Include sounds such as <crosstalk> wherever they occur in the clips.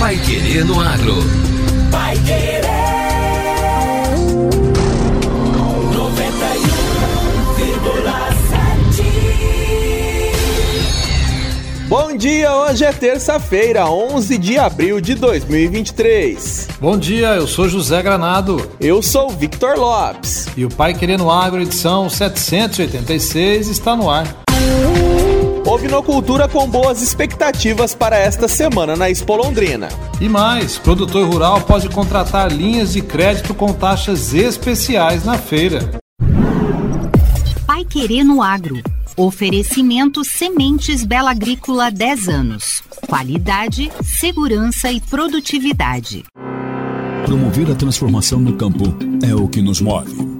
Pai Querer no Agro. Pai Querer. 91,7. Bom dia, hoje é terça-feira, 11 de abril de 2023. Bom dia, eu sou José Granado. Eu sou Victor Lopes. E o Pai Querendo Agro, edição 786, está no ar. Ovinocultura com boas expectativas para esta semana na Expo Londrina. E mais, produtor rural pode contratar linhas de crédito com taxas especiais na feira. Pai Querendo Agro. Oferecimento Sementes Bela Agrícola 10 anos. Qualidade, segurança e produtividade. Promover a transformação no campo é o que nos move.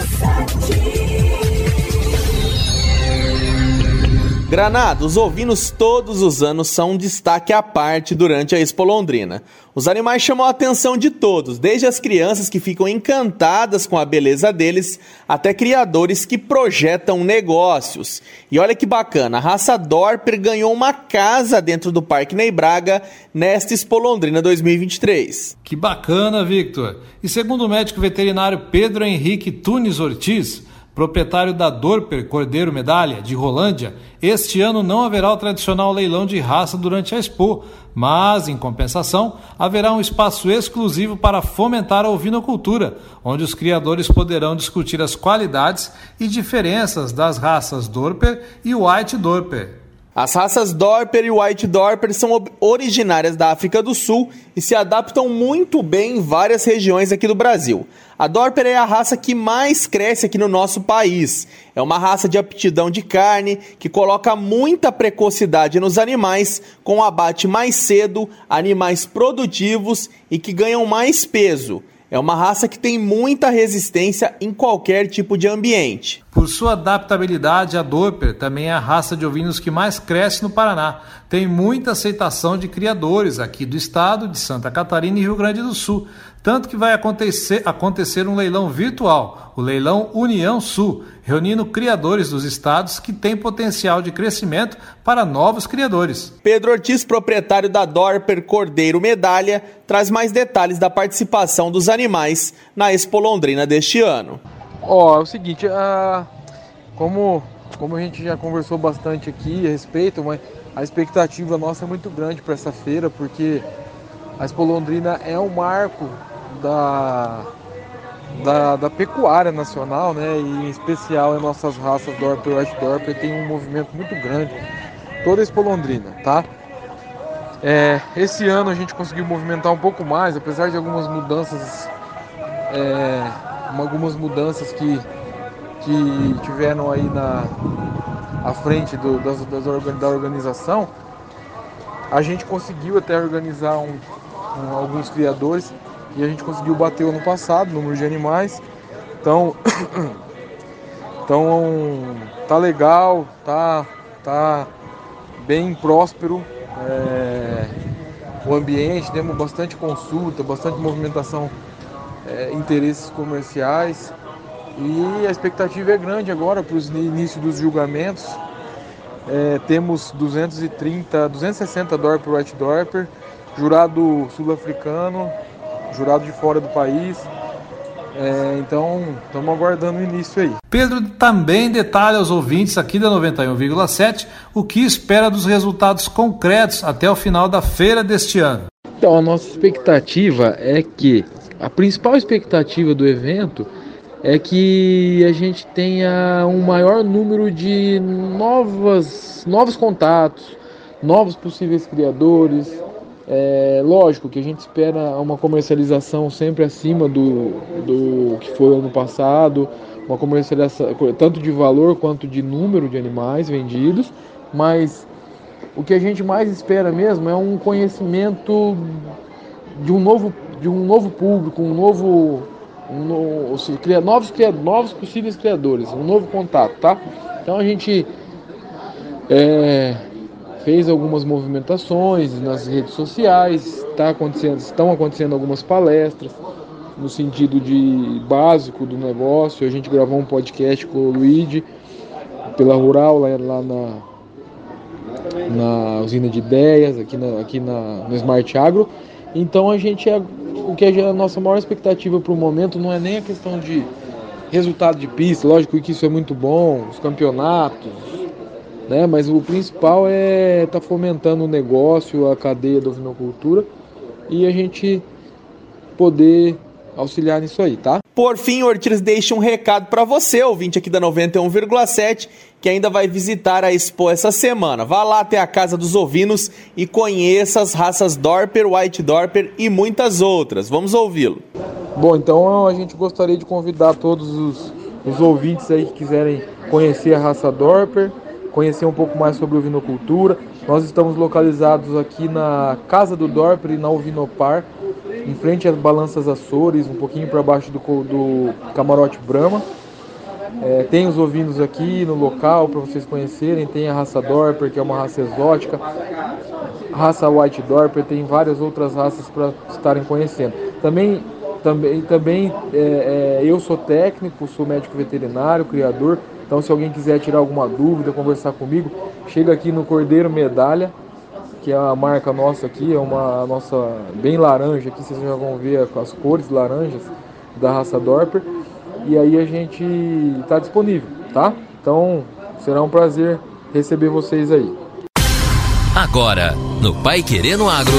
Granado, os ovinos todos os anos são um destaque à parte durante a Expo Londrina. Os animais chamam a atenção de todos, desde as crianças que ficam encantadas com a beleza deles, até criadores que projetam negócios. E olha que bacana, a raça Dorper ganhou uma casa dentro do Parque Ney Braga nesta Expo Londrina 2023. Que bacana, Victor! E segundo o médico veterinário Pedro Henrique Tunes Ortiz, proprietário da Dorper Cordeiro Medalha, de Rolândia, este ano não haverá o tradicional leilão de raça durante a Expo, mas, em compensação, haverá um espaço exclusivo para fomentar a ovinocultura, onde os criadores poderão discutir as qualidades e diferenças das raças Dorper e White Dorper. As raças Dorper e White Dorper são originárias da África do Sul e se adaptam muito bem em várias regiões aqui do Brasil. A Dorper é a raça que mais cresce aqui no nosso país. É uma raça de aptidão de carne que coloca muita precocidade nos animais, com abate mais cedo, animais produtivos e que ganham mais peso. É uma raça que tem muita resistência em qualquer tipo de ambiente. Por sua adaptabilidade, a Dorper também é a raça de ovinos que mais cresce no Paraná. Tem muita aceitação de criadores aqui do estado, de Santa Catarina e Rio Grande do Sul. Tanto que vai acontecer, acontecer um leilão virtual, o Leilão União Sul, reunindo criadores dos estados que têm potencial de crescimento para novos criadores. Pedro Ortiz, proprietário da Dorper Cordeiro Medalha, traz mais detalhes da participação dos animais na Expo Londrina deste ano. Ó, oh, é o seguinte, a, como, como a gente já conversou bastante aqui a respeito, mas a expectativa nossa é muito grande para essa feira, porque a Expo Londrina é um marco da, da, da, pecuária nacional, né? E em especial em nossas raças Dorper e White Dorper tem um movimento muito grande, toda a Expo Londrina, tá? É, esse ano a gente conseguiu movimentar um pouco mais, apesar de algumas mudanças, é, algumas mudanças que, que tiveram aí na à frente do, das, das, da organização, a gente conseguiu até organizar um, um, alguns criadores e a gente conseguiu bater o ano passado o número de animais. Então, <coughs> então tá legal, tá, tá bem próspero é, o ambiente, temos bastante consulta, bastante movimentação, é, interesses comerciais e a expectativa é grande agora para o início dos julgamentos. É, temos 230, 260 Dorper White Dorper, jurado sul-africano, jurado de fora do país. É, então, estamos aguardando o início aí. Pedro também detalha aos ouvintes aqui da 91,7 o que espera dos resultados concretos até o final da feira deste ano. Então, a nossa expectativa é que a principal expectativa do evento é que a gente tenha um maior número de novas, novos contatos, novos possíveis criadores. É, lógico que a gente espera uma comercialização sempre acima do, do que foi ano passado, uma comercialização tanto de valor quanto de número de animais vendidos, mas o que a gente mais espera mesmo é um conhecimento de um novo, de um novo público, um novo, um seja, novos, novos possíveis criadores, um novo contato, tá? Então a gente é, fez algumas movimentações nas redes sociais, tá acontecendo, estão acontecendo algumas palestras no sentido de básico do negócio. A gente gravou um podcast com o Luigi pela Rural lá, lá na, na usina de ideias, aqui, na, aqui na, no Smart Agro. Então a gente é o que é a nossa maior expectativa para o momento não é nem a questão de resultado de pista, lógico que isso é muito bom, os campeonatos, né? Mas o principal é estar tá fomentando o negócio, a cadeia da ovinocultura e a gente poder auxiliar nisso aí, tá? Por fim, Ortiz deixa um recado para você, ouvinte aqui da 91,7, que ainda vai visitar a Expo essa semana. Vá lá até a Casa dos Ovinos e conheça as raças Dorper, White Dorper e muitas outras. Vamos ouvi-lo. Bom, então a gente gostaria de convidar todos os, os ouvintes aí que quiserem conhecer a raça Dorper, conhecer um pouco mais sobre ovinocultura. Nós estamos localizados aqui na Casa do Dorper e na Ovinopar, em frente às balanças Açores, um pouquinho para baixo do, do camarote Brahma. É, tem os ovinos aqui no local para vocês conhecerem. Tem a raça Dorper, que é uma raça exótica. raça White Dorper, tem várias outras raças para estarem conhecendo. Também, também, também é, é, eu sou técnico, sou médico veterinário, criador. Então, se alguém quiser tirar alguma dúvida, conversar comigo, chega aqui no Cordeiro Medalha, que é a marca nossa aqui, é uma nossa bem laranja aqui, vocês já vão ver as cores laranjas da raça Dorper. E aí a gente está disponível, tá? Então, será um prazer receber vocês aí. Agora, no Pai Querendo Agro.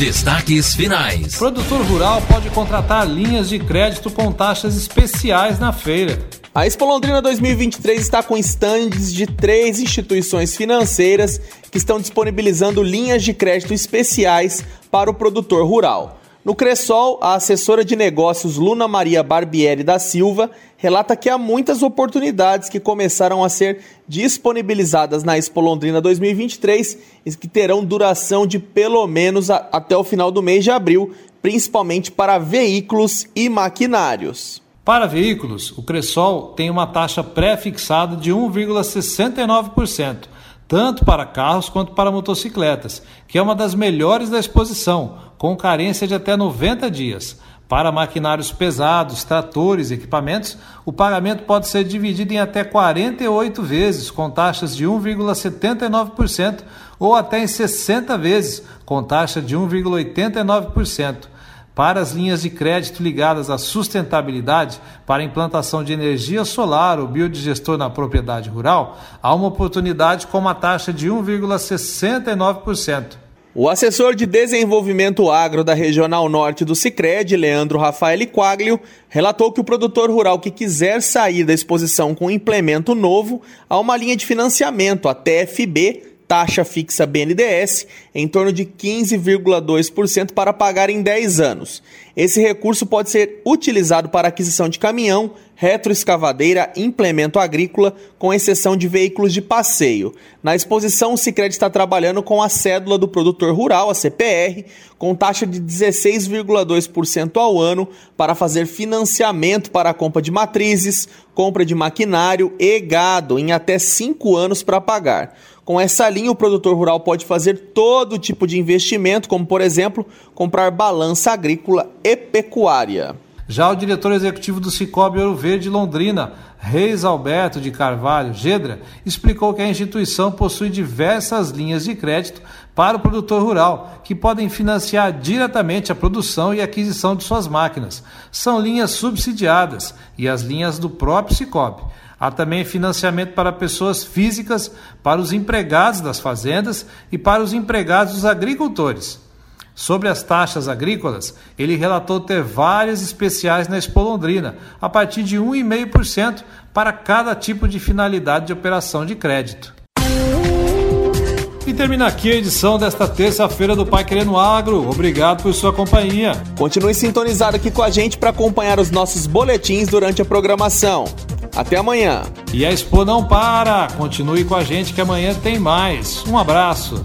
Destaques finais. Produtor rural pode contratar linhas de crédito com taxas especiais na feira. A Expo Londrina 2023 está com estandes de três instituições financeiras que estão disponibilizando linhas de crédito especiais para o produtor rural. No Cressol, a assessora de negócios Luna Maria Barbieri da Silva relata que há muitas oportunidades que começaram a ser disponibilizadas na Expo Londrina 2023 e que terão duração de pelo menos a, até o final do mês de abril, principalmente para veículos e maquinários. Para veículos, o Cressol tem uma taxa pré-fixada de 1,69%, tanto para carros quanto para motocicletas, que é uma das melhores da exposição, com carência de até 90 dias. Para maquinários pesados, tratores e equipamentos, o pagamento pode ser dividido em até 48 vezes, com taxas de 1,79%, ou até em 60 vezes, com taxa de 1,89%. Para as linhas de crédito ligadas à sustentabilidade, para implantação de energia solar ou biodigestor na propriedade rural, há uma oportunidade com uma taxa de 1,69%. O assessor de desenvolvimento agro da Regional Norte do Sicredi, Leandro Rafael Quaglio, relatou que o produtor rural que quiser sair da exposição com um implemento novo, há uma linha de financiamento, a TFB, taxa fixa BNDES em torno de 15,2% para pagar em 10 anos. Esse recurso pode ser utilizado para aquisição de caminhão, retroescavadeira, implemento agrícola, com exceção de veículos de passeio. Na exposição, o Sicredi está trabalhando com a cédula do produtor rural, a CPR, com taxa de 16,2% ao ano para fazer financiamento para a compra de matrizes, compra de maquinário e gado em até 5 anos para pagar. Com essa linha, o produtor rural pode fazer todo tipo de investimento, como por exemplo, comprar balança agrícola e pecuária. Já o diretor executivo do Cicobi Ouro Verde Londrina, Reis Alberto de Carvalho Gedra, explicou que a instituição possui diversas linhas de crédito para o produtor rural, que podem financiar diretamente a produção e aquisição de suas máquinas. São linhas subsidiadas e as linhas do próprio Cicobi. Há também financiamento para pessoas físicas, para os empregados das fazendas e para os empregados dos agricultores. Sobre as taxas agrícolas, ele relatou ter várias especiais na Expo Londrina, a partir de 1,5% para cada tipo de finalidade de operação de crédito. E termina aqui a edição desta terça-feira do Pai Querendo Agro. Obrigado por sua companhia. Continue sintonizado aqui com a gente para acompanhar os nossos boletins durante a programação. Até amanhã. E a Expo não para. Continue com a gente que amanhã tem mais. Um abraço.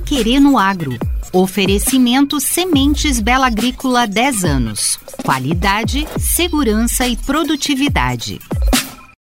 Querer no Agro. Oferecimento Sementes Bela Agrícola 10 anos. Qualidade, segurança e produtividade.